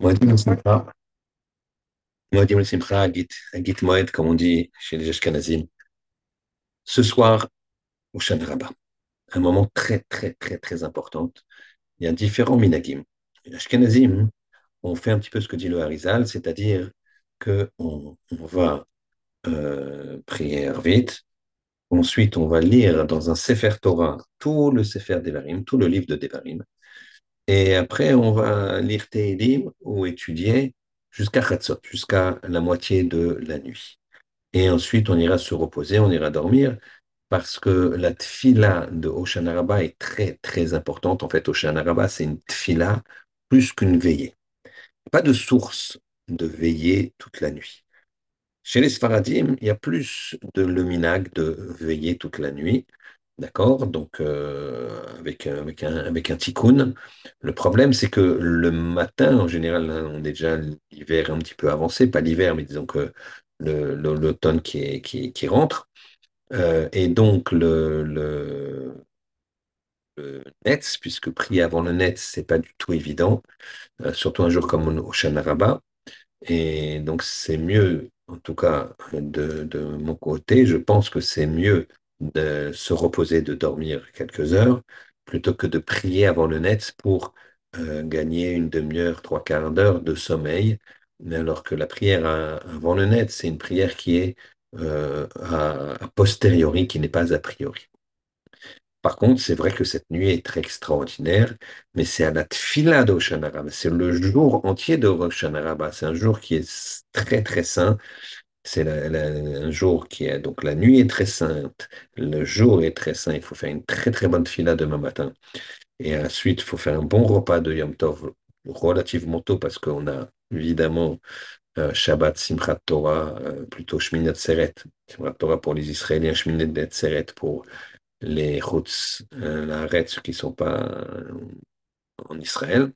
Moadim le-Simcha, Moadim le-Simcha, Agit, Agit Moed, comme on dit chez les Ashkenazim. Ce soir, au Shana Rabbah, un moment très, très, très, très important. Il y a différents minagim. Les Ashkenazim, on fait un petit peu ce que dit le Harizal, c'est-à-dire qu'on on va euh, prier vite. Ensuite, on va lire dans un Sefer Torah tout le Sefer Devarim, tout le livre de Devarim. Et après, on va lire Tehillim ou étudier jusqu'à Chatzot, jusqu'à la moitié de la nuit. Et ensuite, on ira se reposer, on ira dormir, parce que la tfila de Oshana Rabbah est très, très importante. En fait, Oshana Rabbah, c'est une tfila plus qu'une veillée. Pas de source de veiller toute la nuit. Chez les Sfaradim, il y a plus de le minag de veiller toute la nuit. D'accord? Donc, euh, avec, avec, un, avec un tikkun. Le problème, c'est que le matin, en général, hein, on est déjà l'hiver un petit peu avancé, pas l'hiver, mais disons que l'automne qui, rentre. Euh, et donc, le, le, le Netz, puisque prier avant le Netz, c'est pas du tout évident, euh, surtout un jour comme au Shana Rabbah. Et donc, c'est mieux, en tout cas de mon côté, je pense que c'est mieux de se reposer, de dormir quelques heures, plutôt que de prier avant le net pour euh, gagner une demi-heure, trois quarts d'heure de sommeil. Alors que la prière à- avant le net, c'est une prière qui est euh, a, posteriori, qui n'est pas a priori. Par contre, c'est vrai que cette nuit est très extraordinaire, mais c'est à la tfila Rabbah. C'est le jour entier de Rabbah. C'est un jour qui est très, très saint. C'est un jour qui est, donc la nuit est très sainte. Le jour est très saint. Il faut faire une très, très bonne fila demain matin. Et ensuite, il faut faire un bon repas de Yom Tov relativement tôt parce qu'on a évidemment euh, Shabbat, Simchat Torah, euh, plutôt Shminet Seret. Simchat Torah pour les Israéliens, Shminet Seret pour les routes, euh, la Haaretz, ceux qui ne sont pas euh, en Israël, en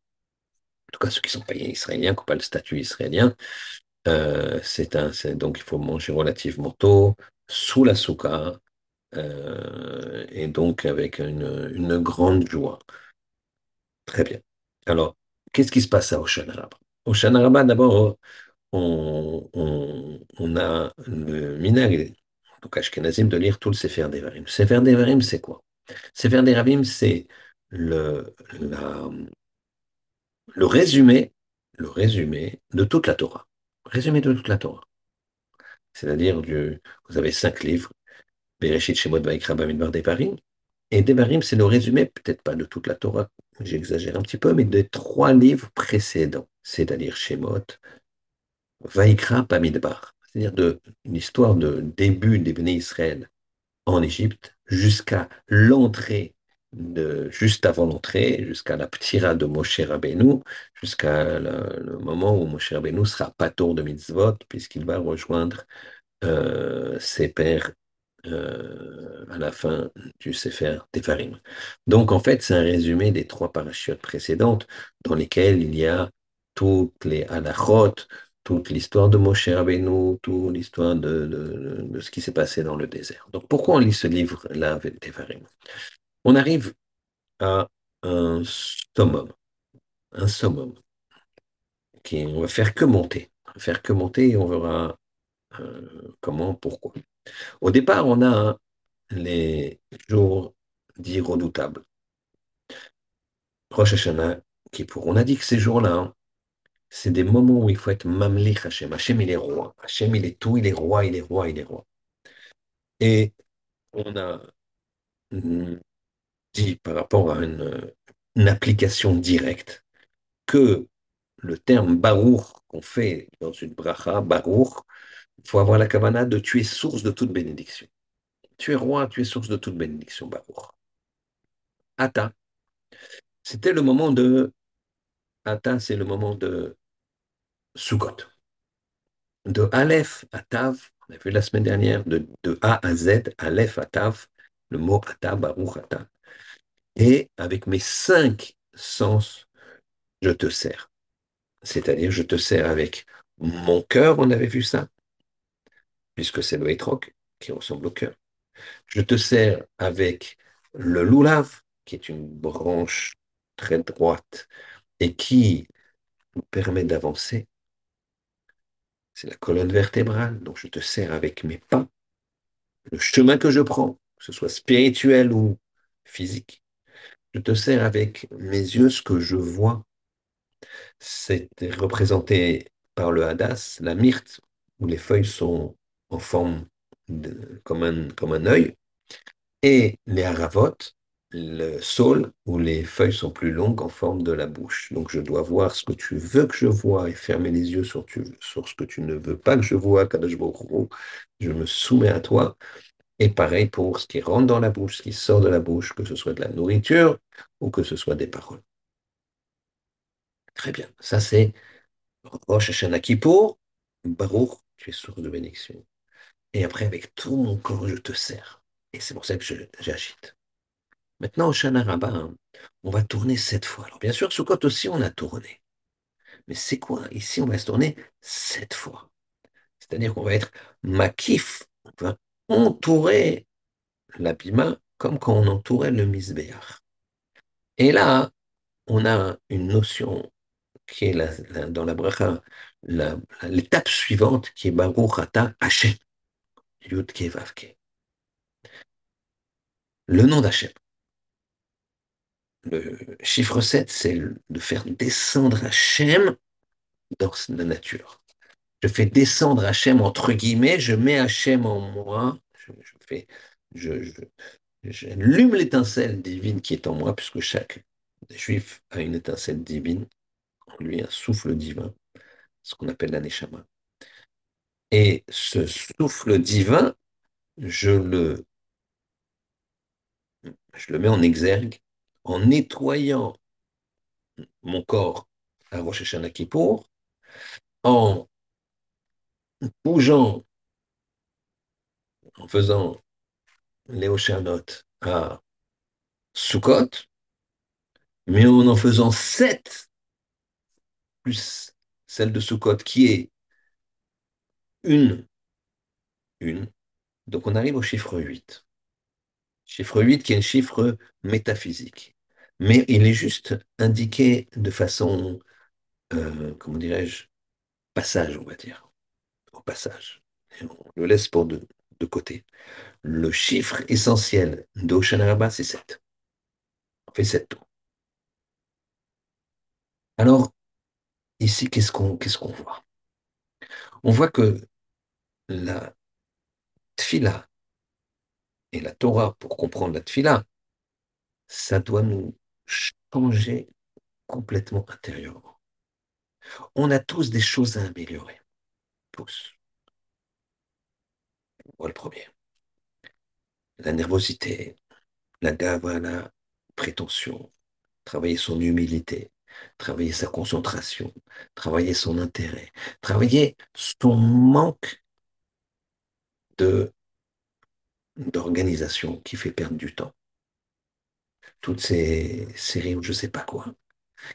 tout cas ceux qui ne sont pas israéliens, qui n'ont pas le statut israélien, euh, c'est un, donc il faut manger relativement tôt, sous la souka, euh, et donc avec une, grande joie. Très bien. Alors, qu'est-ce qui se passe à Oshana Rabbah? Oshana Rabbah, d'abord, on, on, on a le minag, donc Ashkenazim, de lire tout le Sefer Devarim. Sefer Devarim, c'est quoi? Sefer Devarim, c'est le résumé, le résumé de toute la Torah. Résumé de toute la Torah. C'est-à-dire, vous avez cinq livres, Bereshit, Shemot, Vaikra, Bamidbar, Devarim. Et Devarim, c'est le résumé, peut-être pas de toute la Torah, j'exagère un petit peu, mais des trois livres précédents, c'est-à-dire Shemot, Vaikra, Bamidbar. C'est-à-dire de, une histoire de début des Israël en Égypte jusqu'à l'entrée juste avant l'entrée, jusqu'à la ptira de Moshe Rabbeinu, jusqu'à le, moment où Moshe Rabbeinu sera patour de mitzvot, puisqu'il va rejoindre euh, ses pères euh, à la fin du Sefer Tefarim. Donc, en fait, c'est un résumé des trois parachutes précédentes dans lesquelles il y a toutes les halachot, toute l'histoire de Moshe Rabbeinu, toute l'histoire de ce qui s'est passé dans le désert. Donc, pourquoi on lit ce livre-là avec Tefarim? On arrive à un summum, un summum, qui on va faire que monter, on va faire que monter et on verra euh, comment, pourquoi. Au départ, on a les jours dits redoutables. Rosh Hashanah, Kippour. On a dit que ces jours-là, hein, c'est des moments où il faut être mamlich Hashem. Hashem, il est roi. Hashem, il est tout, il est roi, il est roi, il est roi. Et on a mm, dit par rapport à une, application directe que le terme barour qu'on fait dans une bracha, barour, il faut avoir la kavana de tu es source de toute bénédiction. Tu es roi, tu es source de toute bénédiction, barour. Ata, c'était le moment de Ata, c'est le moment de Sukkot. De Aleph à on a vu la semaine dernière, de, de A à Z, Aleph à le mot Ata, Baruch Ata. Et avec mes cinq sens, je te sers. C'est-à-dire, je te sers avec mon cœur, on avait vu ça, puisque c'est le Etrog qui ressemble au cœur. Je te sers avec le Lulav, qui est une branche très droite et qui me permet d'avancer. C'est la colonne vertébrale, donc je te sers avec mes pas, le chemin que je prends, que ce soit spirituel ou physique. Je te sers avec mes yeux ce que je vois. C'est représenté par le hadas, la myrte, où les feuilles sont en forme de, comme, un, comme un œil, et les haravot, le saule, où les feuilles sont plus longues en forme de la bouche. Donc je dois voir ce que tu veux que je vois et fermer les yeux sur ce que tu ne veux pas que je vois, Kadosh Je me soumets à toi. Et pareil pour ce qui rentre dans la bouche, ce qui sort de la bouche, que ce soit de la nourriture ou que ce soit des paroles. Très bien. Ça, c'est Rosh Hashanah Kippour, Baruch, tu es source de bénédiction. Et après, avec tout mon corps, je te sers. Et c'est pour ça que j'agite. Maintenant, au Shana Rabbah, on va tourner sept fois. Alors, bien sûr, Sukkot aussi, on a tourné. Mais c'est quoi? Ici, on va se tourner sept fois. C'est-à-dire qu'on va être makif, on va entourer l'abima comme quand on entourait le misbéach. Et là, on a une notion qui est dans la bracha, l'étape suivante qui est Baruch Ata Hashem, Yud Vavke. Le nom d'Hachem. Le chiffre 7, c'est de faire descendre Hachem dans la nature. Je fais descendre Hachem entre guillemets, je mets Hachem en moi, je, j'allume l'étincelle divine qui est en moi, puisque chaque juif a une étincelle divine, en lui un souffle divin, ce qu'on appelle la neshama. Et ce souffle divin, je le, je le mets en exergue en nettoyant mon corps à Rosh Hashanah Kippour, en bougeant, en faisant les Oshanot à Sukkot, mais en en faisant sept, plus celle de Sukkot, qui est une, une. Donc on arrive au chiffre 8. Chiffre 8 qui est un chiffre métaphysique. Mais il est juste indiqué de façon, euh, comment dirais-je, passage, on va dire. Passage. on le laisse pour de, de côté. Le chiffre essentiel d'Oshanaraba, c'est 7. On fait 7 tours. Alors, ici, qu'est-ce qu'on qu'est-ce qu'on voit? On voit que la tfila et la Torah, pour comprendre la tfila, ça doit nous changer complètement intérieurement. On a tous des choses à améliorer. Tous. Moi, le premier. La nervosité, la gava, la prétention, travailler son humilité, travailler sa concentration, travailler son intérêt, travailler son manque de d'organisation qui fait perdre du temps. Toutes ces séries ou je sais pas quoi,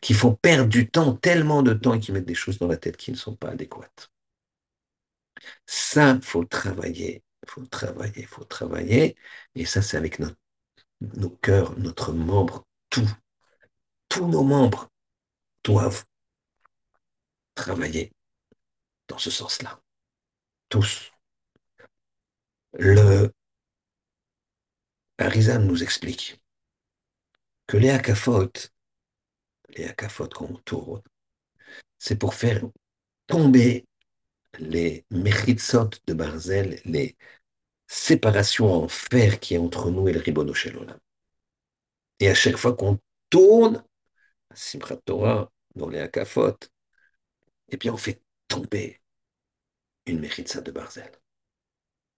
qui font perdre du temps, tellement de temps et qui mettent des choses dans la tête qui ne sont pas adéquates. Ça, faut travailler, faut travailler, faut travailler. Et ça, c'est avec nos cœurs, notre membre, tout. Tous nos membres doivent travailler dans ce sens-là. Tous. Le Arizan nous explique que les akafotes, les akafotes qu'on tourne, c'est pour faire tomber les méritsot de Barzel, les séparations en fer qui est entre nous et le ribono Et à chaque fois qu'on tourne, Simchat Torah, dans les akafotes, eh bien on fait tomber une méritza de Barzel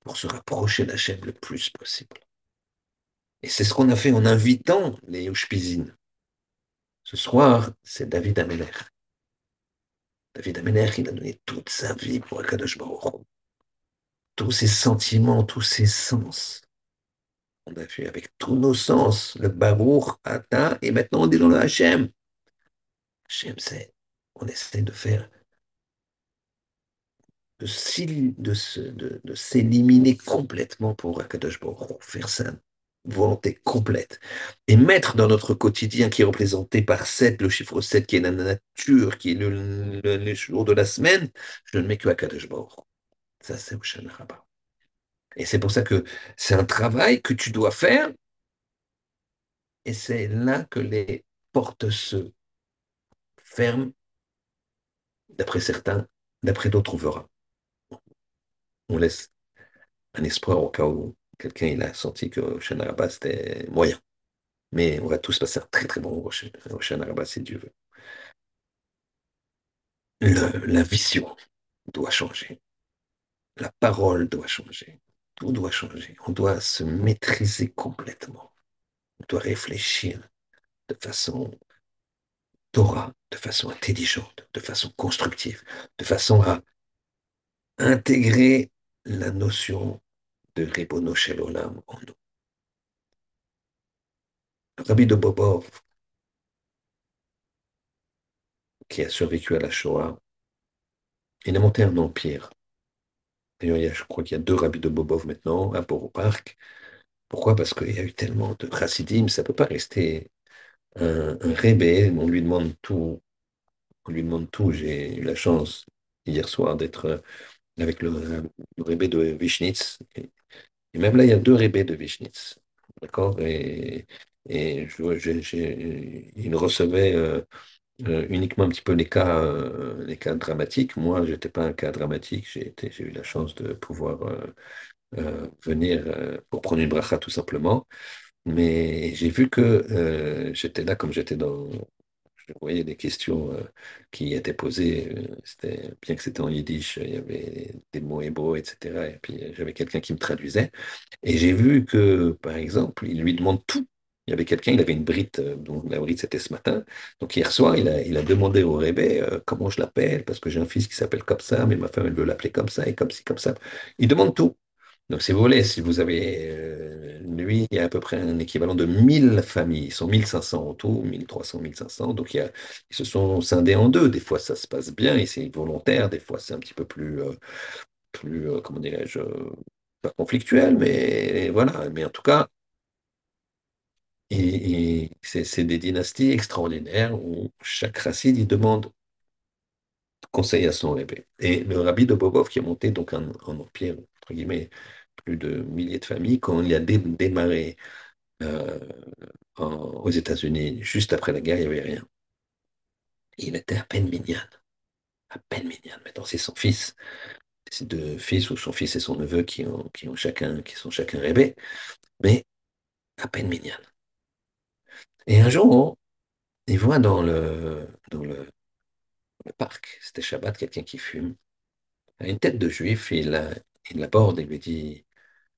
pour se rapprocher d'Hachem le plus possible. Et c'est ce qu'on a fait en invitant les Yushpizines. Ce soir, c'est David Ameler. David Ameler, il a donné toute sa vie pour Akadosh Baruch Tous ses sentiments, tous ses sens. On a vu avec tous nos sens le Baruch, Ata, et maintenant on dit dans le Hachem. Hachem, c'est, on essaie de faire, de, de s'éliminer complètement pour Akadosh Baruch faire ça volonté complète. Et mettre dans notre quotidien qui est représenté par 7, le chiffre 7 qui est la nature, qui est le, le, jour de la semaine, je ne mets que à Kadosh Baruch. Ça, c'est Oshana Rabbah. Et c'est pour ça que c'est un travail que tu dois faire. Et c'est là que les portes se ferment, d'après certains, d'après d'autres, on verra. On laisse un espoir au cas où quelqu'un il a senti que Oshana Rabbah, c'était moyen. Mais on va tous passer un très très bon Oshana Rabbah, si Dieu veut. Le, la vision doit changer. La parole doit changer. Tout doit changer. On doit se maîtriser complètement. On doit réfléchir de façon Torah, de façon intelligente, de façon constructive, de façon à intégrer la notion de Ribono en nous. Rabbi de Bobov, qui a survécu à la Shoah, il a monté un empire. D'ailleurs, je crois qu'il y a deux rabbis de Bobov maintenant à Borough-Park. Pourquoi? Parce qu'il y a eu tellement de chassidim, ça ne peut pas rester un, un rébé, on lui demande tout. On lui demande tout. J'ai eu la chance hier soir d'être avec le, le de Vichnitz. Et, même là, il y a deux rébés de Vichnitz. D'accord? Et, et je, il recevait euh, euh, uniquement un petit peu les cas, euh, les cas dramatiques. Moi, je n'étais pas un cas dramatique. J'ai eu la chance de pouvoir venir pour prendre une bracha tout simplement. Mais j'ai vu que j'étais là comme j'étais dans. Je voyais des questions euh, qui étaient posées. euh, c'était, bien que c'était en yiddish, il y avait des mots hébreux, etc. Et puis euh, j'avais quelqu'un qui me traduisait. Et j'ai vu que, par exemple, il lui demande tout. Il y avait quelqu'un, il avait une brite, euh, donc la brite c'était ce matin. Donc hier soir, il a, il a demandé au rébé comment je l'appelle, parce que j'ai un fils qui s'appelle comme ça, mais ma femme elle veut l'appeler comme ça et comme ci, comme ça. Il demande tout. Donc, si vous voulez, si vous avez, euh, lui, il y a à peu près un équivalent de 1000 familles. Ils sont 1500 en tout, 1300, 1500. Donc, ils se sont scindés en deux. Des fois, ça se passe bien et c'est volontaire. Des fois, c'est un petit peu plus, euh, plus euh, comment dirais-je, pas conflictuel, mais voilà. Mais en tout cas, c'est des dynasties extraordinaires où chaque racine, il demande conseil à son rébé. Et le rabbi de Bobov, qui a monté donc un empire, plus de milliers de familles, quand il a dé- démarré euh, aux États-Unis, juste après la guerre, il n'y avait rien. Il était à peine minyan, à peine minyan. Maintenant, c'est son fils, ses deux fils ou son fils et son neveu qui ont, chacun, qui sont chacun rébés, mais à peine minyan. Et un jour, il voit dans le, dans le, parc, c'était Shabbat, quelqu'un qui fume, a une tête de juif, il, la- il l'aborde et lui dit,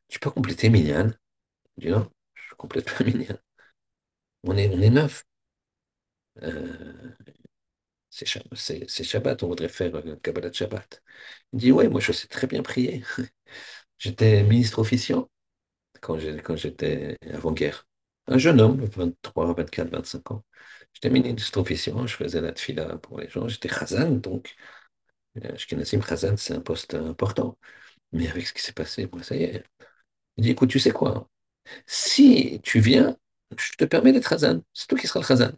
Tu peux compléter minyan? Il dit non, je complète pas minyan. On est, on est neuf. Euh, c'est Shab- c'est- c'est Shabbat, on voudrait faire euh, Kabbalat Shabbat. Il dit, ouais, moi je sais très bien prier. J'étais ministre officiant quand j'étais avant-guerre. Un jeune homme, 23, 24, 25 ans. J'étais ministre officiant, je faisais la tfila pour les gens. J'étais Khazan, donc euh, Ashkenazim Khazan, c'est un poste important. Mais avec ce qui s'est passé, moi, ça y est. Il dit, écoute, tu sais quoi? Si tu viens, je te permets d'être Khazan. C'est toi qui seras le Khazan.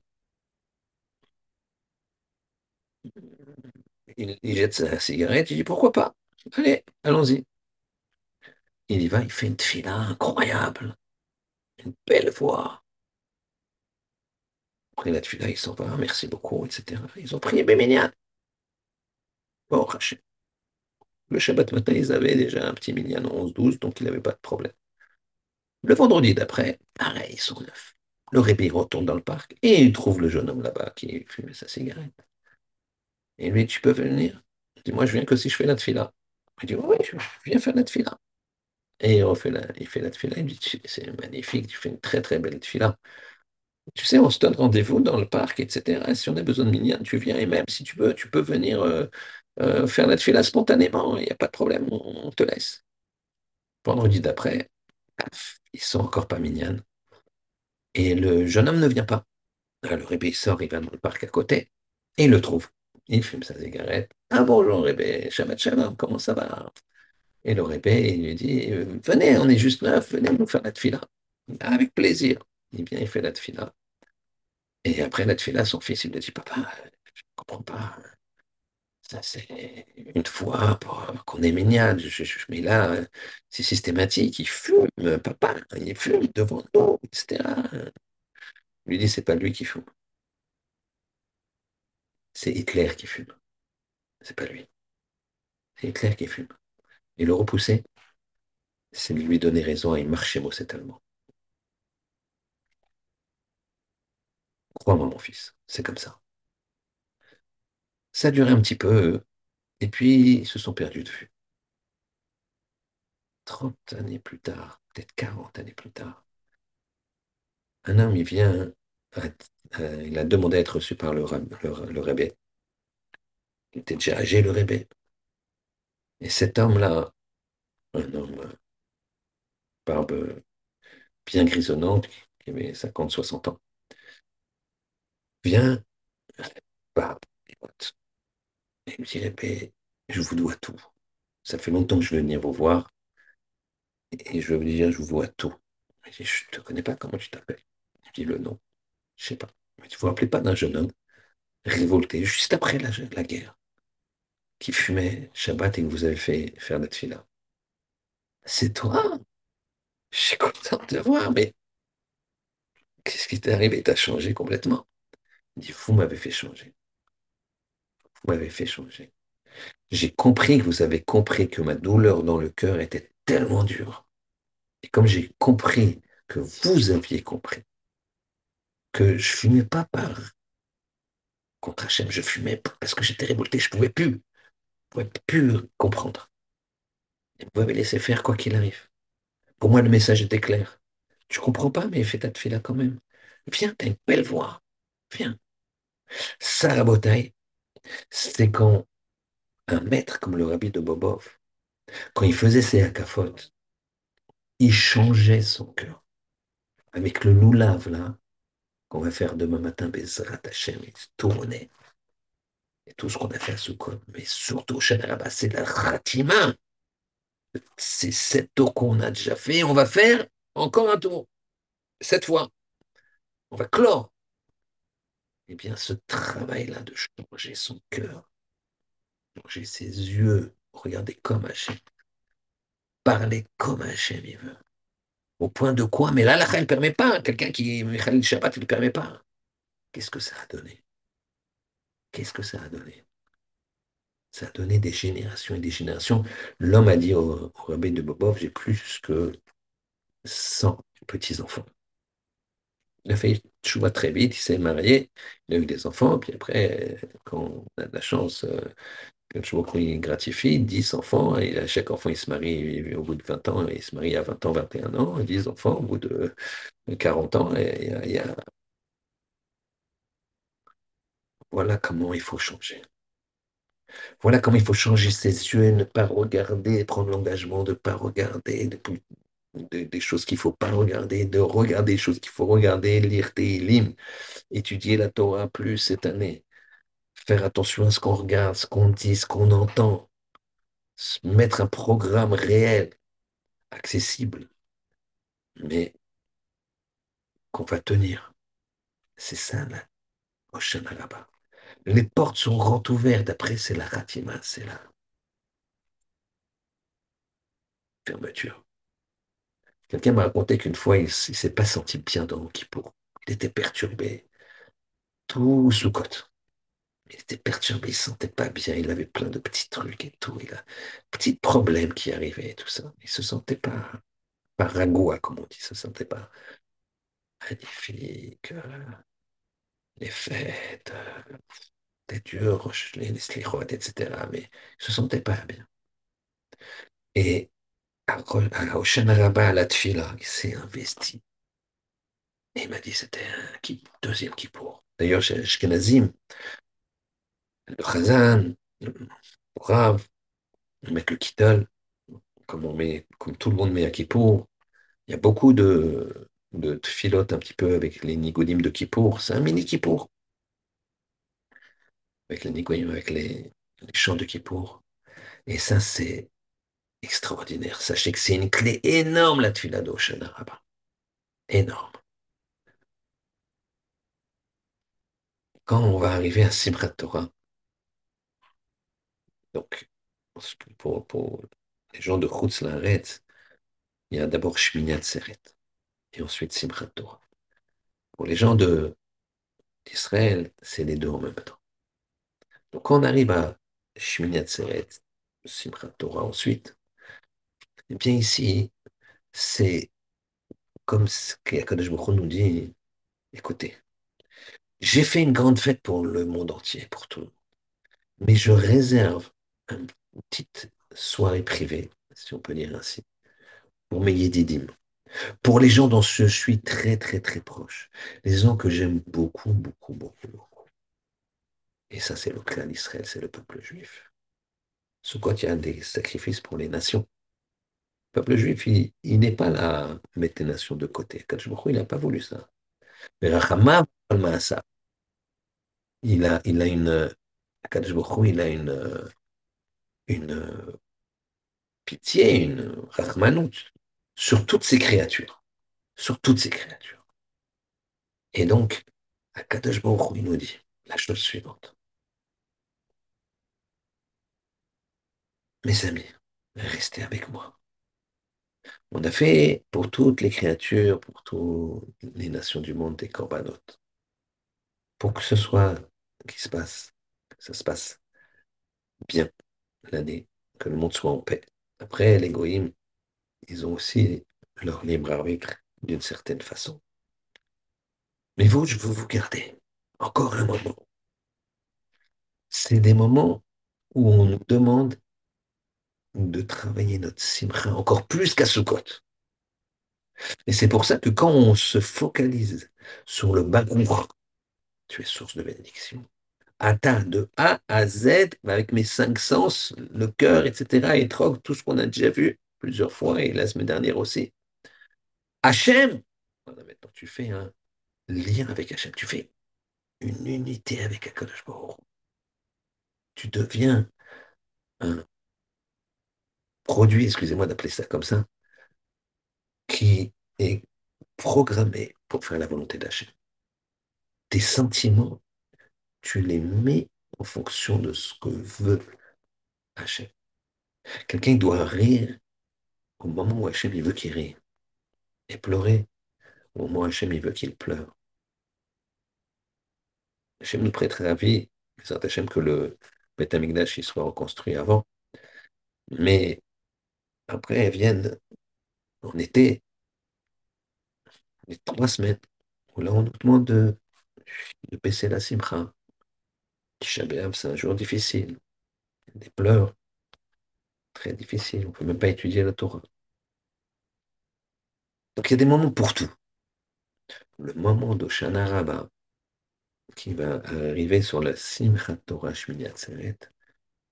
Il, jette sa cigarette, il dit pourquoi pas? Allez, allons-y. Il y va, il fait une tefila incroyable, une belle voix. Après la tefila, il s'en va, merci beaucoup, etc. Ils ont prié Béménian. Bon, Hachem. Le Shabbat matin, ils avaient déjà un petit minyan 11-12, donc il n'avait pas de problème. Le vendredi d'après, pareil, ils sont neufs. Le rébé retourne dans le parc et il trouve le jeune homme là-bas qui fumait sa cigarette. Et lui, tu peux venir? Il dit, moi, je viens que si je fais la tefila. Il dit, oui, je viens faire la tefila. Et il, refait la, il fait la tefila, il dit, c'est magnifique, tu fais une très très belle tefila. Tu sais, on se donne rendez-vous dans le parc, etc. Si on a besoin de minyan, tu viens, et même si tu veux, tu peux venir euh, euh, faire la tefila spontanément, il n'y a pas de problème, on, te laisse. Vendredi d'après, ils sont encore pas minyan. Et le jeune homme ne vient pas. Ah, Le rébé sort, il va dans le parc à côté, et il le trouve. Il fume sa cigarette. Ah bonjour rébé, Shabbat Shalom, comment ça va? Et le rébé, il lui dit, euh, venez, on est juste neuf, venez nous faire la tefila. Avec plaisir. Il vient, il fait la. Et après la tefila, son fils, il lui dit, papa, je ne comprends pas. Ça, c'est une fois pour- qu'on est mignon. Je- je- je- mais là, c'est systématique. Il fume, papa. Il fume devant nous, etc. Il lui dit, c'est pas lui qui fume. C'est Hitler qui fume. C'est pas lui. C'est Hitler qui fume. Et le repousser, c'est lui donner raison à une marche cet allemand. Crois-moi, mon fils, c'est comme ça. Ça a duré un petit peu, et puis ils se sont perdus de vue. 30 années plus tard, peut-être 40 années plus tard, un homme, il vient, euh, il a demandé à être reçu par le, le, le rébé. Il était déjà âgé, le rébé. Et cet homme-là, un homme, euh, barbe bien grisonnante, qui avait 50, 60 ans, vient, barbe, et il me dit, rébé, je vous dois tout. Ça fait longtemps que je veux venir vous voir, et je veux vous dire, je vous dois tout. Il dit, je ne te connais pas, comment tu t'appelles? Je dis le nom. Je sais pas. Mais tu ne vous rappelez pas d'un jeune homme révolté juste après la, guerre, qui fumait Shabbat et que vous avez fait faire la tefila. C'est toi? Je suis content de te voir, mais qu'est-ce qui t'est arrivé? T'as changé complètement. Il dit, vous m'avez fait changer. Vous m'avez fait changer. J'ai compris que vous avez compris que ma douleur dans le cœur était tellement dure. Et comme j'ai compris que vous aviez compris que je fumais pas par contre Hachem, je fumais parce que j'étais révolté, je pouvais plus, je pouvais plus comprendre. Et vous m'avez laissé faire quoi qu'il arrive. Pour moi, le message était clair. Tu comprends pas, mais fais ta là quand même. Viens, t'as une belle voix. Viens. Ça, la bataille, c'est quand un maître comme le rabbi de Bobov, quand il faisait ses akafotes, il changeait son cœur. Avec le loulave, là, qu'on va faire demain matin, Bezrat Hashem, il tournait. Et tout ce qu'on a fait à Soukot, mais surtout, Shanarabah, c'est la Ratima. C'est sept tours qu'on a déjà fait, on va faire encore un tour. Cette fois, on va clore. Eh bien, ce travail-là de changer son cœur, changer ses yeux, regarder comme Hachem, parler comme Hachem il veut. Au point de quoi? Mais là, la ne permet pas. Quelqu'un qui, Michael Shabbat, il ne permet pas. Qu'est-ce que ça a donné? Qu'est-ce que ça a donné? Ça a donné des générations et des générations. L'homme a dit au, au rabbi de Bobov, j'ai plus que 100 petits-enfants. Il a choix très vite, il s'est marié, il a eu des enfants, puis après, quand on a de la chance, quand je vois qu'il gratifie, 10 enfants, et à chaque enfant, il se marie au bout de 20 ans, il se marie à 20 ans, 21 ans, 10 enfants au bout de 40 ans, et il y a... Voilà comment il faut changer. Voilà comment il faut changer ses yeux et ne pas regarder, prendre l'engagement de ne pas regarder, de, de, des choses qu'il ne faut pas regarder, de regarder des choses qu'il faut regarder, lire tes étudier la Torah plus cette année, faire attention à ce qu'on regarde, ce qu'on dit, ce qu'on entend, mettre un programme réel, accessible, mais qu'on va tenir. C'est ça, là, Oshana là-bas. Les portes sont grand ouvertes, après c'est la Ratima, c'est la fermeture. Quelqu'un m'a raconté qu'une fois, il ne s'est pas senti bien dans Kippour. Il était perturbé, tout sous côte. Il était perturbé, il ne se sentait pas bien, il avait plein de petits trucs et tout. Il a petits problèmes qui arrivaient et tout ça. Il ne se sentait pas, pas ragoua, comme on dit, il ne se sentait pas magnifique. les fêtes, c'était dur, les, les slichot, etc. Mais il ne se sentait pas bien. Et Oshana Rabba, à la Tfila, il s'est investi. Et il m'a dit c'était un deuxième kippour. D'ailleurs, chez Ashkenazim, le Chazan, le Rav, on met le Kittel, comme, on met, comme tout le monde met à Kippour. Il y a beaucoup de, de tfilotes un petit peu avec les nigodim de Kippour. C'est un mini Kippour. Avec les nigodim, avec les chants de Kippour. Et ça, c'est extraordinaire. Sachez que c'est une clé énorme, la tfila d'Oshana Rabbah. énorme. Quand on va arriver à Simchat Torah, donc pour, pour les gens de Chutz Laaretz, il y a d'abord Shmini Atzeret et ensuite Simchat Torah. Pour les gens d'Israël, c'est les deux en même temps. Donc quand on arrive à Shmini Atzeret, Simchat Torah ensuite, eh bien ici, c'est comme ce qu'Akadosh Baruch nous dit, écoutez, j'ai fait une grande fête pour le monde entier, pour tout le monde, mais je réserve une petite soirée privée, si on peut dire ainsi, pour mes yédidim, pour les gens dont je suis très, très, très proche, les gens que j'aime beaucoup, beaucoup, beaucoup, beaucoup. Et ça, c'est le clan d'Israël, c'est le peuple juif. Sous quoi il y a des sacrifices pour les nations. Le peuple juif, il, n'est pas là à mettre les nations de côté. il n'a pas voulu ça. Mais il a, il a une, il a une, une pitié, une rachmanout sur toutes ces créatures, sur toutes ces créatures. Et donc, Akadosh Baruch il nous dit la chose suivante. Mes amis, restez avec moi. On a fait pour toutes les créatures, pour toutes les nations du monde des corbanotes. Pour que ce soit, qui se passe, que ça se passe bien l'année, que le monde soit en paix. Après, les goïms, ils ont aussi leur libre arbitre d'une certaine façon. Mais vous, je veux vous garder encore un moment. C'est des moments où on nous demande de travailler notre simcha encore plus qu'à Sukkot. Et c'est pour ça que quand on se focalise sur le bagour, tu es source de bénédiction. Atteint de A à Z, avec mes cinq sens, le cœur, etc., et troc, tout ce qu'on a déjà vu plusieurs fois, et la semaine dernière aussi. Hachem, maintenant tu fais un lien avec Hachem, tu fais une unité avec Akadosh. Tu deviens un produit, excusez-moi d'appeler ça comme ça, qui est programmé pour faire la volonté d'Hachem. Tes sentiments, tu les mets en fonction de ce que veut Hachem. Quelqu'un doit rire au moment où Hachem veut qu'il rit et pleurer au moment où Hachem veut qu'il pleure. Hachem nous prêterait la vie, Hachem que le Beth soit reconstruit avant, mais après, viennent en été, les trois semaines, où là, on nous demande de, de baisser la simcha. Tisha c'est un jour difficile. Des pleurs très difficiles. On ne peut même pas étudier la Torah. Donc il y a des moments pour tout. Le moment de Shana qui va arriver sur la Simchat Torah Shmini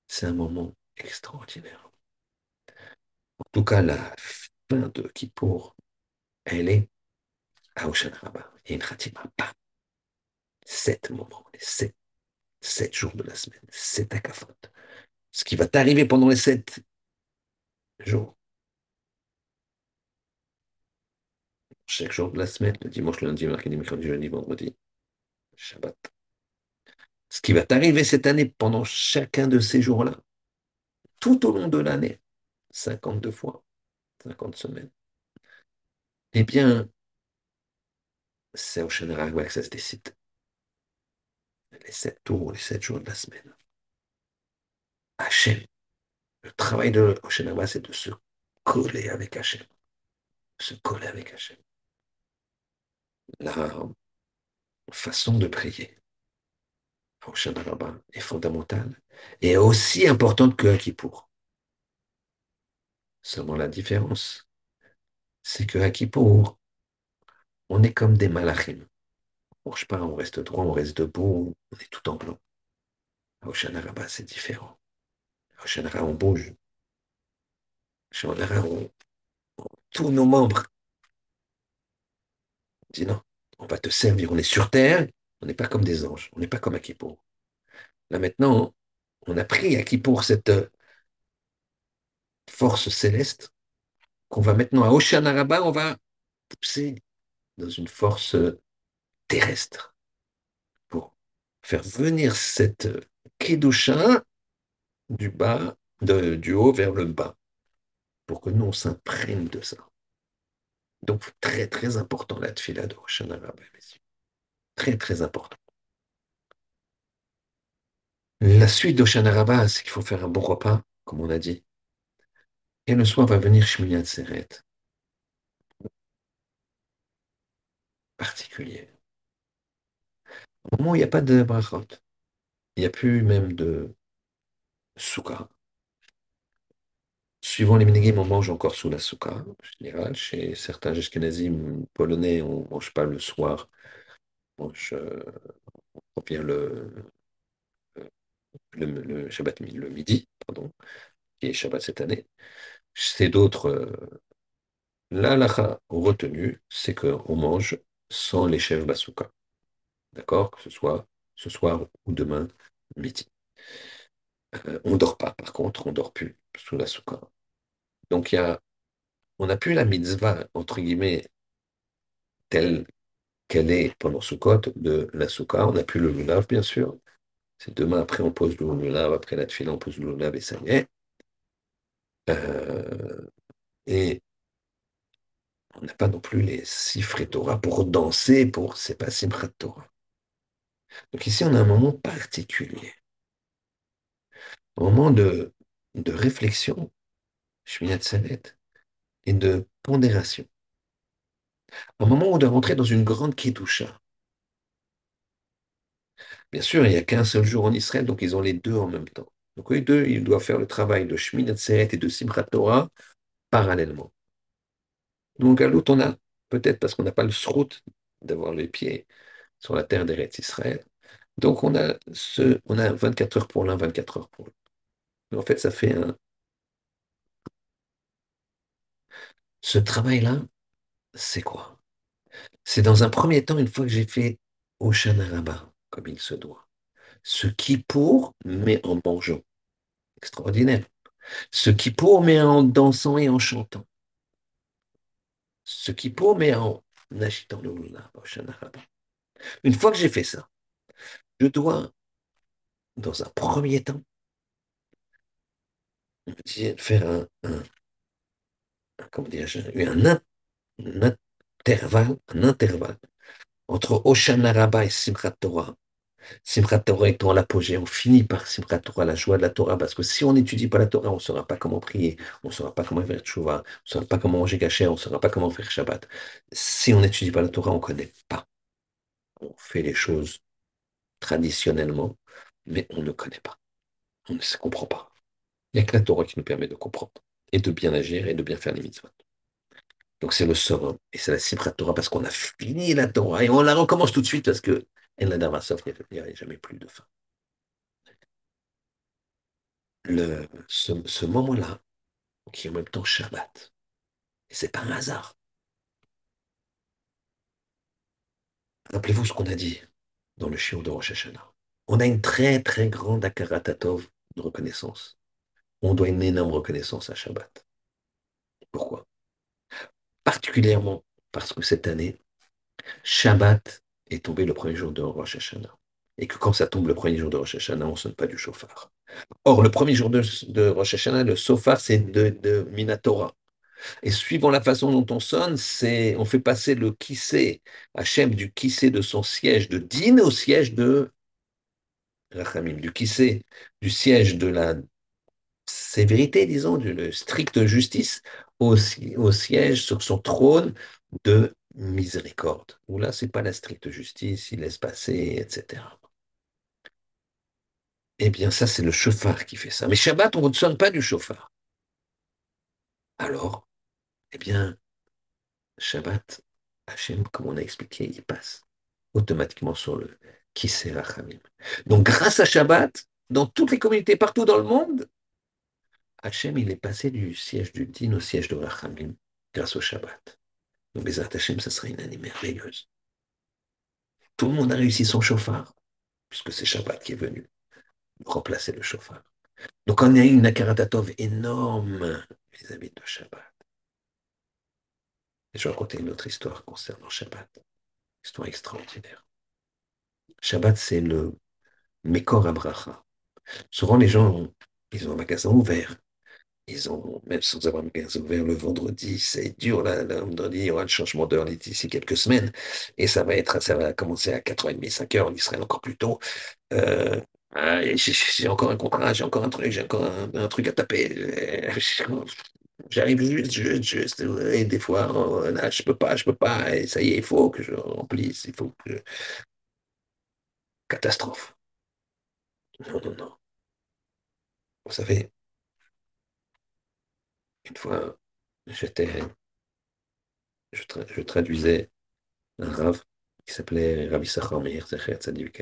c'est un moment extraordinaire. En tout cas, la fin de Kippour, elle est à Oshan Rabba. Il y a khatima. Sept moments, les sept, sept jours de la semaine, sept akafot. Ce qui va t'arriver pendant les sept jours. Chaque jour de la semaine, le dimanche, le lundi, le mercredi, mercredi, jeudi, vendredi, Shabbat. Ce qui va t'arriver cette année pendant chacun de ces jours-là, tout au long de l'année, 52 fois, 50 semaines, eh bien, c'est au général que ça se décide. Les sept tours, les sept jours de la semaine. Hachem. Le travail de Oshenaba, c'est de se coller avec Hachem. Se coller avec Hachem. La façon de prier Oshenaba est fondamentale et aussi importante que Kippour. Seulement la différence, c'est que à Kippour, on est comme des malachim. On ne marche pas, on reste droit, on reste debout, on est tout en blanc. À Oshanaraba, c'est différent. À Oshanara, on bouge. À Oshanara, on, tous nos membres. On dit non, on va te servir. On est sur terre, on n'est pas comme des anges, on n'est pas comme à Kippour. Là maintenant, on a pris à Kippour cette force céleste qu'on va maintenant à Oshanaraba, on va pousser dans une force terrestre pour faire venir cette Kedusha du bas, du haut vers le bas, pour que nous, on s'imprègne de ça. Donc, très, très important la tfila de Hashanah, messieurs. Très, très important. La suite d'Oshana Rabbah, c'est qu'il faut faire un bon repas, comme on a dit. Et le soir va venir Shmini Atzeret. Particulier. Au moment où il n'y a pas de brachot, il n'y a plus même de souka. Suivant les minigim, on mange encore sous la souka, en général. Chez certains Ashkenazim polonais, on ne mange pas le soir. On euh, revient le, le, le Shabbat le midi, pardon, qui est Shabbat cette année. C'est d'autres. Euh, L'alacha retenue, c'est qu'on mange sans les chèvres basouka. D'accord? Que ce soit ce soir ou demain midi. Euh, on ne dort pas, par contre, on ne dort plus sous la souka. Donc, y a, on n'a plus la mitzvah, entre guillemets, telle qu'elle est pendant Sukkot, de la souka. On n'a plus le lulav, bien sûr. C'est demain, après, on pose le lulav, après la tefila, on pose le lulav et ça y est. Euh, et on n'a pas non plus les sifré Torah pour danser, pour c'est pas simchat Torah. Donc ici, on a un moment particulier, un moment de, de réflexion, Shminat Salet, et de pondération. Un moment où on doit rentrer dans une grande Kedusha. Bien sûr, il n'y a qu'un seul jour en Israël, donc ils ont les deux en même temps. Donc les deux, ils doivent faire le travail de Shminat Salet et de Simchat parallèlement. Donc à l'autre, on a, peut-être parce qu'on n'a pas le srout d'avoir les pieds sur la terre d'Eretz Israël, donc on a, ce, on a 24 heures pour l'un, 24 heures pour l'autre. En fait, ça fait un... Ce travail-là, c'est quoi? C'est dans un premier temps, une fois que j'ai fait Oshana Rabbah, comme il se doit, ce qui pour, mais en mangeant. Extraordinaire. Ce qui pour, mais en dansant et en chantant. Ce qui pour, mais en agitant le. Une fois que j'ai fait ça, je dois, dans un premier temps, faire un, comment un, un intervalle, un intervalle entre Oshana Rabbah et Simchat Torah. Simchat Torah étant l'apogée, on finit par Simchat Torah, la joie de la Torah, parce que si on n'étudie pas la Torah, on ne saura pas comment prier, on ne saura pas comment faire Tchouva, on ne saura pas comment manger Gacher, on ne saura pas comment faire Shabbat. Si on n'étudie pas la Torah, on ne connaît pas. On fait les choses traditionnellement, mais on ne connaît pas. On ne se comprend pas. Il n'y a que la Torah qui nous permet de comprendre et de bien agir et de bien faire les mitzvot. Donc c'est le sort et c'est la Simchat Torah parce qu'on a fini la Torah et on la recommence tout de suite parce que il n'y a jamais plus de fin. Le, ce, ce moment-là, qui est en même temps Shabbat, et c'est pas un hasard. Rappelez-vous ce qu'on a dit dans le chiot de Rosh Hashanah. On a une très très grande akaratatov de reconnaissance. On doit une énorme reconnaissance à Shabbat. Pourquoi? Particulièrement parce que cette année, Shabbat est tombé le premier jour de Rosh Hashanah. Et que quand ça tombe le premier jour de Rosh Hashanah, on ne sonne pas du chauffard. Or, le premier jour de, de Rosh Hashanah, le chauffard, c'est de, de Minatora. Et suivant la façon dont on sonne, c'est on fait passer le kissé, Hachem, du kissé de son siège de Din au siège de Rachamim, du kissé, du siège de la sévérité, disons, d'une stricte justice, au siège sur son trône de miséricorde, où là, c'est pas la stricte justice, il laisse passer, etc. Eh bien, ça, c'est le chauffard qui fait ça. Mais Shabbat, on ne sonne pas du chauffard. Alors, eh bien, Shabbat, Hachem, comme on a expliqué, il passe automatiquement sur le Kisser Rachamim. Donc, grâce à Shabbat, dans toutes les communautés partout dans le monde, Hachem, il est passé du siège du Din au siège de Rachamim grâce au Shabbat. Donc, Hachem, ça serait une année merveilleuse. Tout le monde a réussi son chauffard, puisque c'est Shabbat qui est venu remplacer le chauffard. Donc, on a eu une Akaratatov énorme vis-à-vis de Shabbat. Et je vais raconter une autre histoire concernant Shabbat. Histoire extraordinaire. Shabbat, c'est le Mekor Abracha. Souvent, les gens, ils ont un magasin ouvert. Ils ont, même sans avoir ouvert le vendredi, c'est dur, là, le vendredi, il y aura le changement d'heure d'ici quelques semaines. Et ça va être, ça va commencer à 4h30, 5h en Israël encore plus tôt. Euh, ah, j'ai encore un contrat, j'ai encore un truc, j'ai encore un, un truc à taper. J'arrive juste, juste, juste. Et des fois, oh, là, je peux pas, je peux pas. Et ça y est, il faut que je remplisse, il faut que... Catastrophe. Non, non, non. Vous savez, une fois, j'étais, je, tra- je traduisais un rave qui s'appelait Rabbi Sachar Meir Zecher Tzadik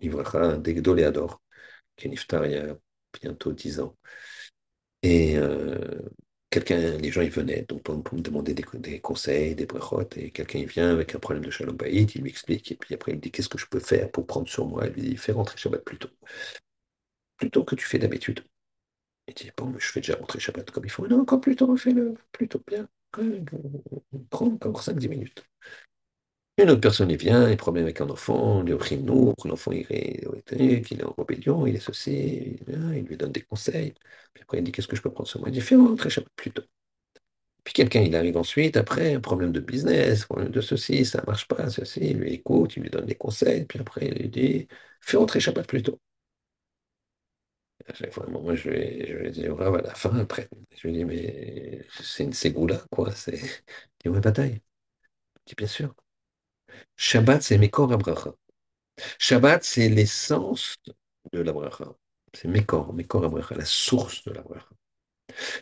Livracha d'Egdol Ador, qui est niftar il y a bientôt dix ans. Et euh, quelqu'un, les gens, ils venaient donc pour, me demander des, des conseils, des brachot, et quelqu'un, il vient avec un problème de shalom bayit, il lui explique, et puis après, il me dit, qu'est-ce que je peux faire pour prendre sur moi? Il lui dit, fais rentrer Shabbat plus tôt, plus tôt que tu fais d'habitude. Il dit, bon, mais je fais déjà rentrer Shabbat comme il faut. Non, encore plus tôt, fais-le plus tôt, bien. Prends encore cinq dix minutes. Une autre personne, il vient, il problème avec un enfant, il est au l'enfant il est, qu'il est en rébellion, il est ceci, il, vient, il lui donne des conseils. Puis après, il dit, qu'est-ce que je peux prendre sur moi? Il dit, fais rentrer Shabbat plus tôt. Puis quelqu'un, il arrive ensuite, après, un problème de business, problème de ceci, ça ne marche pas, ceci, il lui écoute, il lui donne des conseils, puis après, il lui dit, fais rentrer Shabbat plus tôt. À chaque fois, moi, je lui, je dis, au revoir à la fin, après, je lui dis, mais c'est une ségoula, quoi, c'est une bataille. Je dis, bien sûr. Shabbat, c'est Mekor Abracha. Shabbat, c'est l'essence de la bracha. C'est Mekor, Mekor Abracha, la source de la bracha.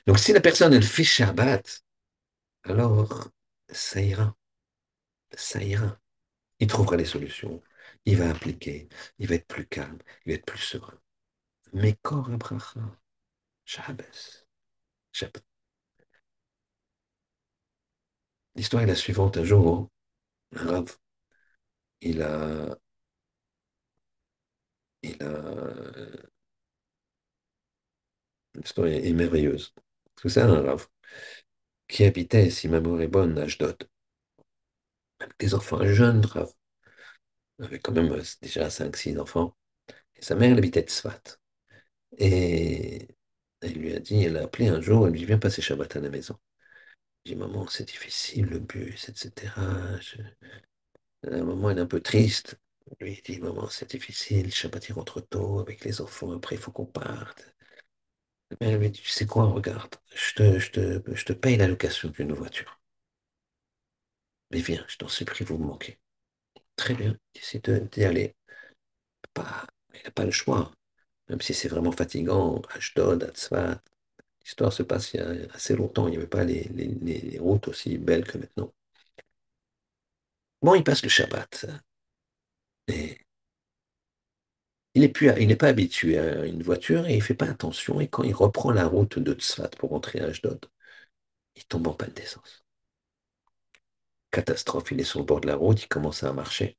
Donc, si la personne, elle fait Shabbat, alors ça ira, ça ira. Il trouvera les solutions, il va appliquer, il va être plus calme, il va être plus serein. Mekor Abracha, Shabbos, Shabbat. L'histoire est la suivante. Un jour, un Rav, il a, il a, l'histoire est, merveilleuse. Que c'est un Rav qui habitait, si ma mémoire est bonne, à Ashdod, avec des enfants, un jeune Rav, avec quand même euh, déjà cinq six enfants. Et sa mère, elle habitait Tzfat. Et elle lui a dit, elle a appelé un jour, elle lui dit, viens passer Shabbat à la maison. Il dit, maman, c'est difficile, le bus, etc. Je- À un moment, elle est un peu triste. Lui, il dit, maman, c'est difficile, Shabbat, il rentre tôt avec les enfants, après, il faut qu'on parte. Elle lui dit, tu sais quoi, regarde, je te, je te, je te paye la location d'une voiture. Mais viens, je t'en supplie, vous me manquez. Très bien, il décide de- d'y aller. Pas, il n'a pas le choix. Même si c'est vraiment fatigant, Ashdod, Hatzfat, l'histoire se passe il y a assez longtemps, il n'y avait pas les, routes aussi belles que maintenant. Bon, il passe le Shabbat. Et il n'est pas habitué à une voiture et il fait pas attention. Et quand il reprend la route de Tzfat pour rentrer à Ashdod, il tombe en panne d'essence. Catastrophe, il est sur le bord de la route, il commence à marcher.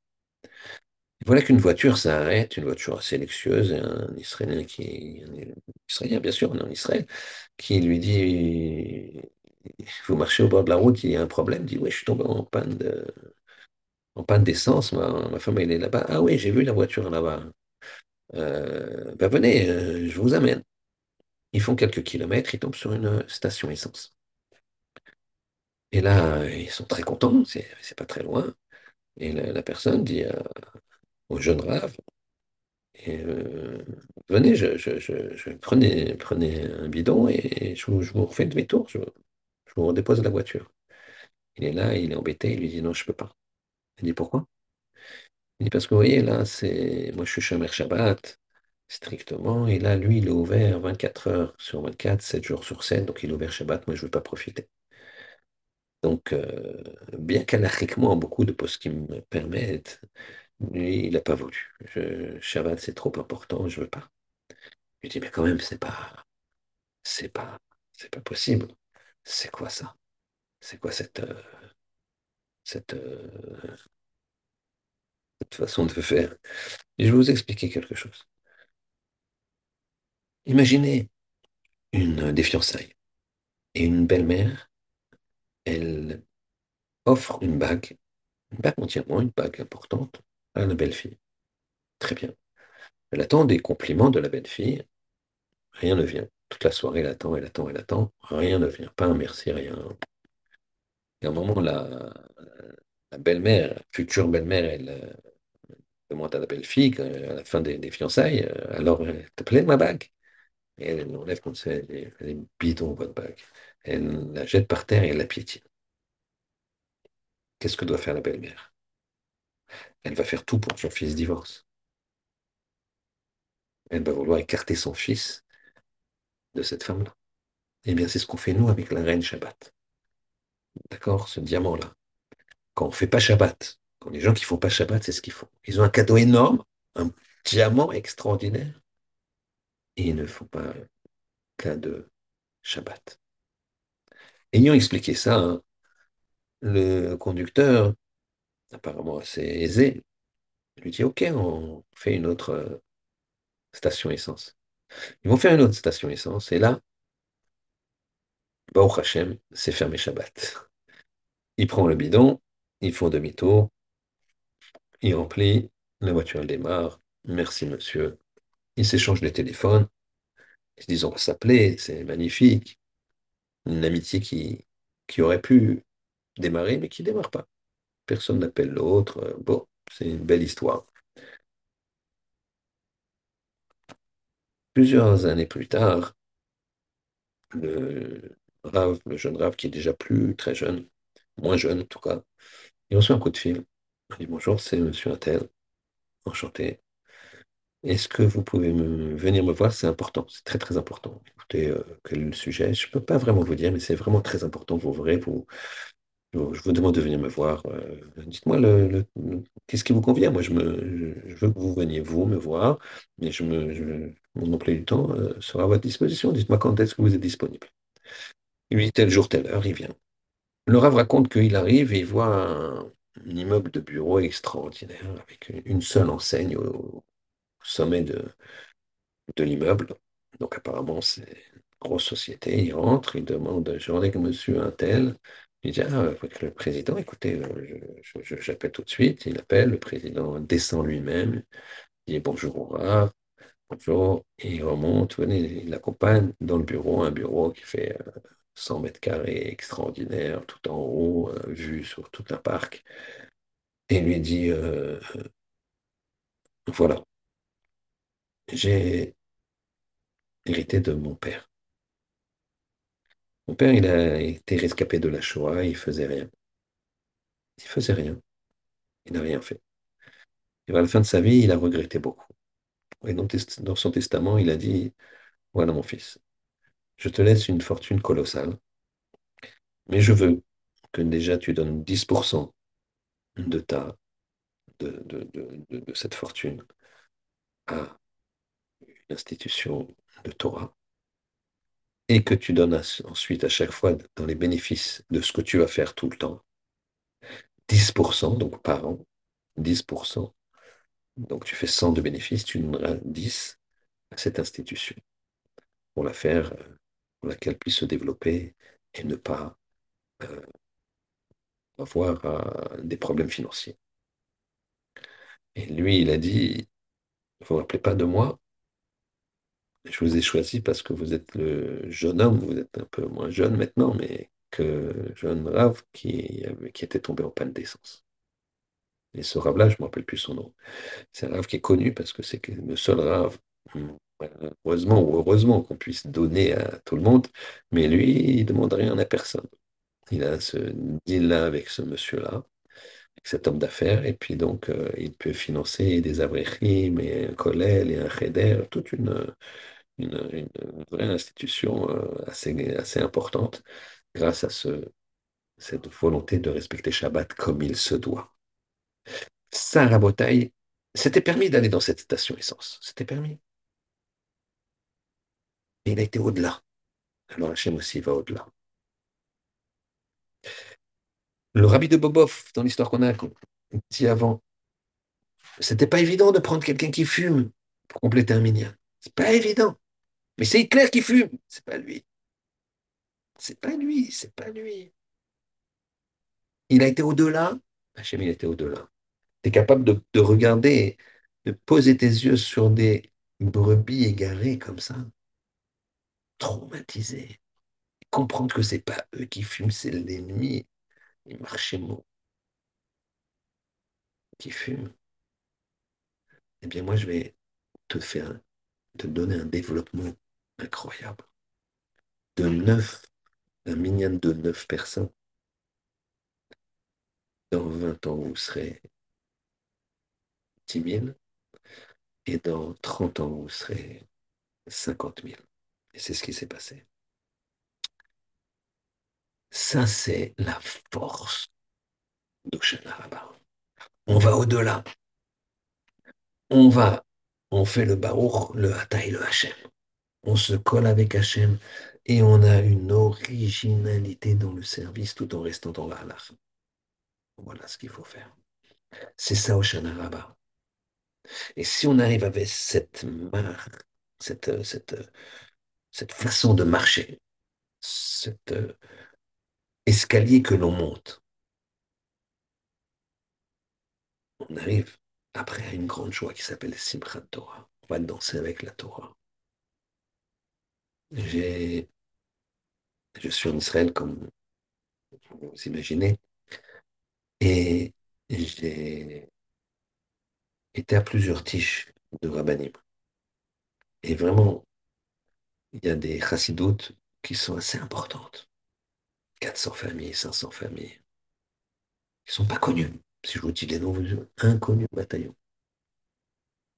Voilà qu'une voiture s'arrête, une voiture assez luxueuse, un Israélien qui, un Israélien bien sûr, on est en Israël, qui lui dit, vous marchez au bord de la route, il y a un problème, il dit, oui, je suis tombé en panne de, en panne d'essence, ma, ma femme elle est là-bas. Ah oui, j'ai vu la voiture là-bas. Euh, ben venez, euh, je vous amène. Ils font quelques kilomètres, ils tombent sur une station essence. Et là, ils sont très contents, c'est pas très loin. Et la, personne dit à- au jeune rave, et, euh, venez, je, je, je, prenez un bidon et je, vous refais demi-tour, je, vous redépose la voiture. Il est là, il est embêté, il lui dit non, je peux pas. Il dit pourquoi? Il dit parce que vous voyez, là, c'est moi je suis Shomer Shabbat, strictement, et là, lui, il est ouvert 24 heures sur 24, 7 jours sur 7, donc il est ouvert Shabbat, moi je ne veux pas profiter. Donc, euh, bien qu'alachiquement, beaucoup de postes qui me permettent, lui, il n'a pas voulu. Je, Shabbat, c'est trop important, je veux pas. Je lui dis, mais quand même, c'est pas, c'est pas, c'est pas possible. C'est quoi ça? C'est quoi cette, euh, cette, euh, cette façon de faire? Et je vais vous expliquer quelque chose. Imaginez une, des fiançailles et une belle-mère, elle offre une bague, une bague entièrement, une bague importante, à la belle-fille. Très bien. Elle attend des compliments de la belle-fille, rien ne vient. Toute la soirée, elle attend, elle attend, elle attend, rien ne vient. Pas un merci, rien. Et à un moment, la, belle-mère, future belle-mère, elle euh, demande à la belle-fille, quand- à la fin des, fiançailles, euh, alors, te plaît ma bague? Et elle l'enlève comme ça, elle elle est bidon, votre bague. Elle la jette par terre et elle la piétine. Qu'est-ce que doit faire la belle-mère? Elle va faire tout pour que son fils divorce. Elle va vouloir écarter son fils de cette femme-là. Eh bien, c'est ce qu'on fait nous avec la reine Shabbat. D'accord? Ce diamant-là. Quand on ne fait pas Shabbat, quand les gens qui ne font pas Shabbat, c'est ce qu'ils font. Ils ont un cadeau énorme, un diamant extraordinaire, et ils ne font pas cas de Shabbat. Ayant expliqué ça, hein, le conducteur, apparemment assez aisé, lui dit, OK, on fait une autre euh, station essence. Ils vont faire une autre station essence, et là, Baruch Hashem, c'est fermé Shabbat. Il prend le bidon, il fait demi-tour, il remplit, la voiture elle démarre, merci monsieur. Ils s'échangent les téléphones, ils se disent on va s'appeler, c'est magnifique. Une amitié qui aurait pu démarrer, mais qui ne démarre pas. Personne n'appelle l'autre. Bon, c'est une belle histoire. Plusieurs années plus tard, le jeune Rav, qui est déjà plus très jeune, moins jeune en tout cas, il reçoit un coup de fil. Il dit bonjour, c'est monsieur Attel, enchanté. Est-ce que vous pouvez venir me voir? C'est important, c'est très très important. Écoutez, euh, quel est le sujet? Je ne peux pas vraiment vous dire, mais c'est vraiment très important. Vous verrez, vous, je vous demande de venir me voir. euh, dites-moi le, qu'est-ce qui vous convient? Moi, je, veux que vous veniez vous me voir, mais je me, mon emploi du temps euh, sera à votre disposition. Dites-moi quand est-ce que vous êtes disponible. Il lui dit tel jour, telle heure, il vient. Le Rav raconte qu'il arrive et il voit un, immeuble de bureau extraordinaire avec une seule enseigne au sommet de, de l'immeuble. Donc apparemment, c'est une grosse société. Il rentre, il demande, je rendais que monsieur un tel. Il dit, ah, avec le président, écoutez, euh, j'appelle tout de suite. Il appelle, le président descend lui-même. Il dit bonjour au bonjour. Et il remonte, venez, il l'accompagne dans le bureau, un bureau qui fait euh, 100 mètres carrés extraordinaire, tout en haut, euh, vue sur tout un parc. Et lui dit, euh, voilà, j'ai hérité de mon père. Père, il a été rescapé de la Shoah, il faisait rien. Il faisait rien. Il n'a rien fait. Et à la fin de sa vie, il a regretté beaucoup. Et dans, son testament, il a dit, voilà mon fils, je te laisse une fortune colossale, mais je veux que déjà tu donnes 10% de ta, de cette fortune à une institution de Torah, et que tu donnes ensuite à chaque fois dans les bénéfices de ce que tu vas faire tout le temps, 10%, donc par an, 10%. Donc tu fais 100 de bénéfices, tu donneras 10 à cette institution pour la faire, euh, pour laquelle puisse se développer et ne pas euh, avoir euh, des problèmes financiers. Et lui, il a dit, vous ne vous rappelez pas de moi, je vous ai choisi parce que vous êtes le jeune homme, vous êtes un peu moins jeune maintenant, mais que jeune Rav qui, qui était tombé en panne d'essence. Et ce Rav-là, je ne me rappelle plus son nom. C'est un Rav qui est connu parce que c'est le seul Rav, hum, heureusement ou heureusement qu'on puisse donner à tout le monde, mais lui, il ne demande rien à personne. Il a ce deal-là avec ce monsieur-là, cet homme d'affaires, et puis donc euh, il peut financer des avrechim et un kollel et un cheder, toute une, une, vraie institution euh, assez, assez importante grâce à ce, cette volonté de respecter Shabbat comme il se doit. Ça, Rabotaï, c'était permis d'aller dans cette station essence. C'était permis. Et il a été au-delà. Alors Hachem aussi va au-delà. Le rabbi de Bobov, dans l'histoire qu'on a dit avant, c'était pas évident de prendre quelqu'un qui fume pour compléter un minyan. C'est pas évident. Mais c'est Hitler qui fume. C'est pas lui. C'est pas lui. C'est pas lui. Il a été au-delà. Hachem, il a été au-delà. Tu es capable de, de regarder, de poser tes yeux sur des brebis égarées comme ça, traumatisées. Comprendre que c'est pas eux qui fument, c'est l'ennemi, les marchémaux qui fument. Eh bien, moi, je vais te faire, te donner un développement incroyable. De neuf, un minyan de neuf personnes. Dans 20 ans, vous serez 10 000. Et dans 30 ans, vous serez 50 000. Et c'est ce qui s'est passé. Ça, c'est la force d'Oshana Rabbah. On va au-delà. On va, on fait le Baruch, le Hata et le Hachem. On se colle avec Hachem et on a une originalité dans le service tout en restant dans la. Voilà ce qu'il faut faire. C'est ça Oshana Rabbah. Et si on arrive avec cette marque, cette, cette, cette façon de marcher, cet escalier que l'on monte, on arrive après à une grande joie qui s'appelle Simchat Torah. On va danser avec la Torah. J'ai, je suis en Israël, comme vous imaginez, et j'ai été à plusieurs tiges de rabbinim. Et vraiment, il y a des chassidoutes qui sont assez importantes. 400 familles, 500 familles, qui ne sont pas connues. Si je vous dis les noms, vous inconnus au bataillon.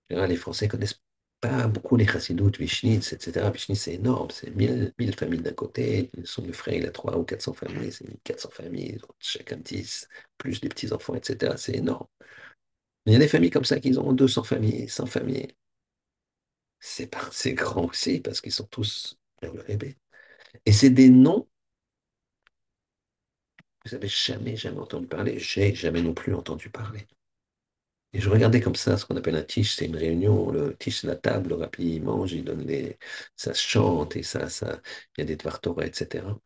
Les Français ne connaissent pas beaucoup les chassidoutes, Vichnitz, etc. Vichnitz, c'est énorme, c'est 1000, familles d'un côté, son frère, il a 3 ou 400 familles, c'est 1400 familles, chacun 10, plus des petits-enfants, etc. C'est énorme. Il y a des familles comme ça qui ont 200 familles, 100 familles. C'est grand aussi, parce qu'ils sont tous vers le rébé. Et c'est des noms vous n'avez jamais, jamais entendu parler. J'ai jamais non plus entendu parler. Et je regardais comme ça ce qu'on appelle un tiche, c'est une réunion, le tiche c'est la table, le rapide il mange, il donne les, ça se chante et ça, ça, il y a des Dvartora, etc.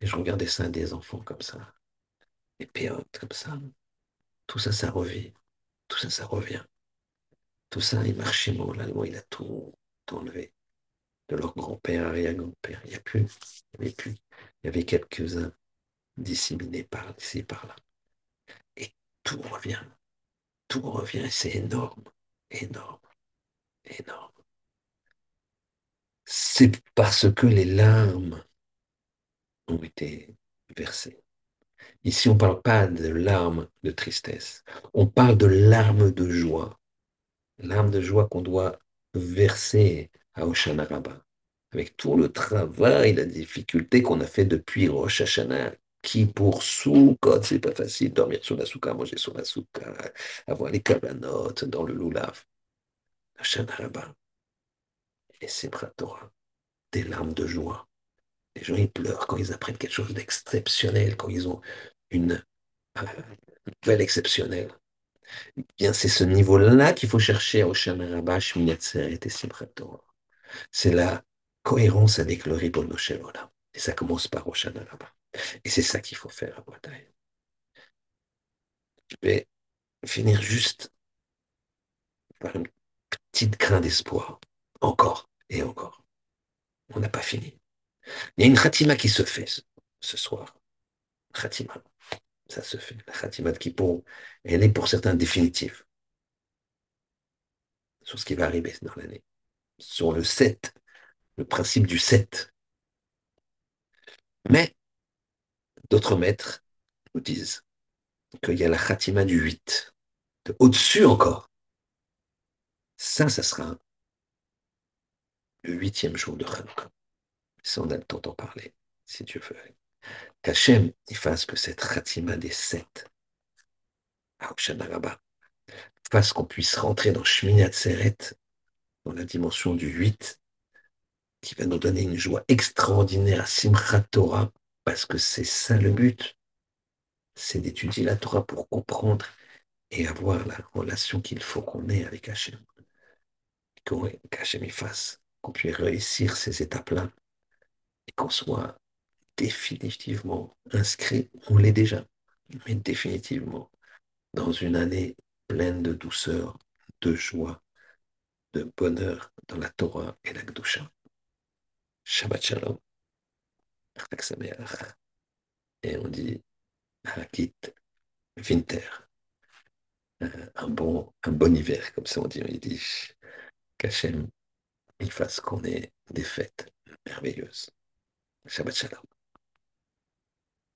Et je regardais ça des enfants comme ça, des péotes comme ça. Tout ça, ça revient. Tout ça, ça revient. Tout ça, il marchait, mon l'allemand, il a tout enlevé. De leur grand-père, arrière-grand-père. Il n'y a plus. Il n'y avait plus. Il y avait quelques-uns disséminés par ici et par là. Et tout revient. Tout revient. C'est énorme. Énorme. Énorme. C'est parce que les larmes ont été versées. Ici, on ne parle pas de larmes de tristesse. On parle de larmes de joie. Larmes de joie qu'on doit verser à Oshana Avec tout le travail, la difficulté qu'on a fait depuis Rosh Hashanah, qui pour Soukot, c'est pas facile, dormir sur la souka, manger sur la souka, avoir les cabanotes dans le loulav. Oshana Et c'est Torah, des larmes de joie. Les gens, ils pleurent quand ils apprennent quelque chose d'exceptionnel, quand ils ont une, nouvelle exceptionnelle. Eh bien, c'est ce niveau-là qu'il faut chercher à Oshana Rabbah, et Simchat. C'est la cohérence avec le Ribbon Olam. Et ça commence par Oshana Rabbah. Et c'est ça qu'il faut faire à Bretagne. Je vais finir juste par une petite grain d'espoir. Encore et encore. On n'a pas fini. Il y a une khatima qui se fait ce, soir. Khatima. Ça se fait. La khatima de Kippour, elle est pour certains définitive. Sur ce qui va arriver dans l'année. Sur le 7, le principe du 7. Mais d'autres maîtres nous disent qu'il y a la khatima du 8, au-dessus encore. Ça, ça sera le huitième jour de Hanouka. Ça, on a le temps d'en parler, si Dieu veut. Qu'Hachem il fasse que cette khatima des sept, à fasse qu'on puisse rentrer dans Shminat Seret, dans la dimension du 8, qui va nous donner une joie extraordinaire à Simchat Torah, parce que c'est ça le but. C'est d'étudier la Torah pour comprendre et avoir la relation qu'il faut qu'on ait avec Hachem. Qu'Hachem y fasse, qu'on puisse réussir ces étapes-là et qu'on soit définitivement inscrit, on l'est déjà, mais définitivement dans une année pleine de douceur, de joie, de bonheur dans la Torah et la Gdusha. Shabbat Shalom. Et on dit Hakit Winter. Euh, Un bon, un bon hiver, comme ça on dit en yiddish. Qu'Hachem il fasse qu'on ait des fêtes merveilleuses. Shabbat Shalom.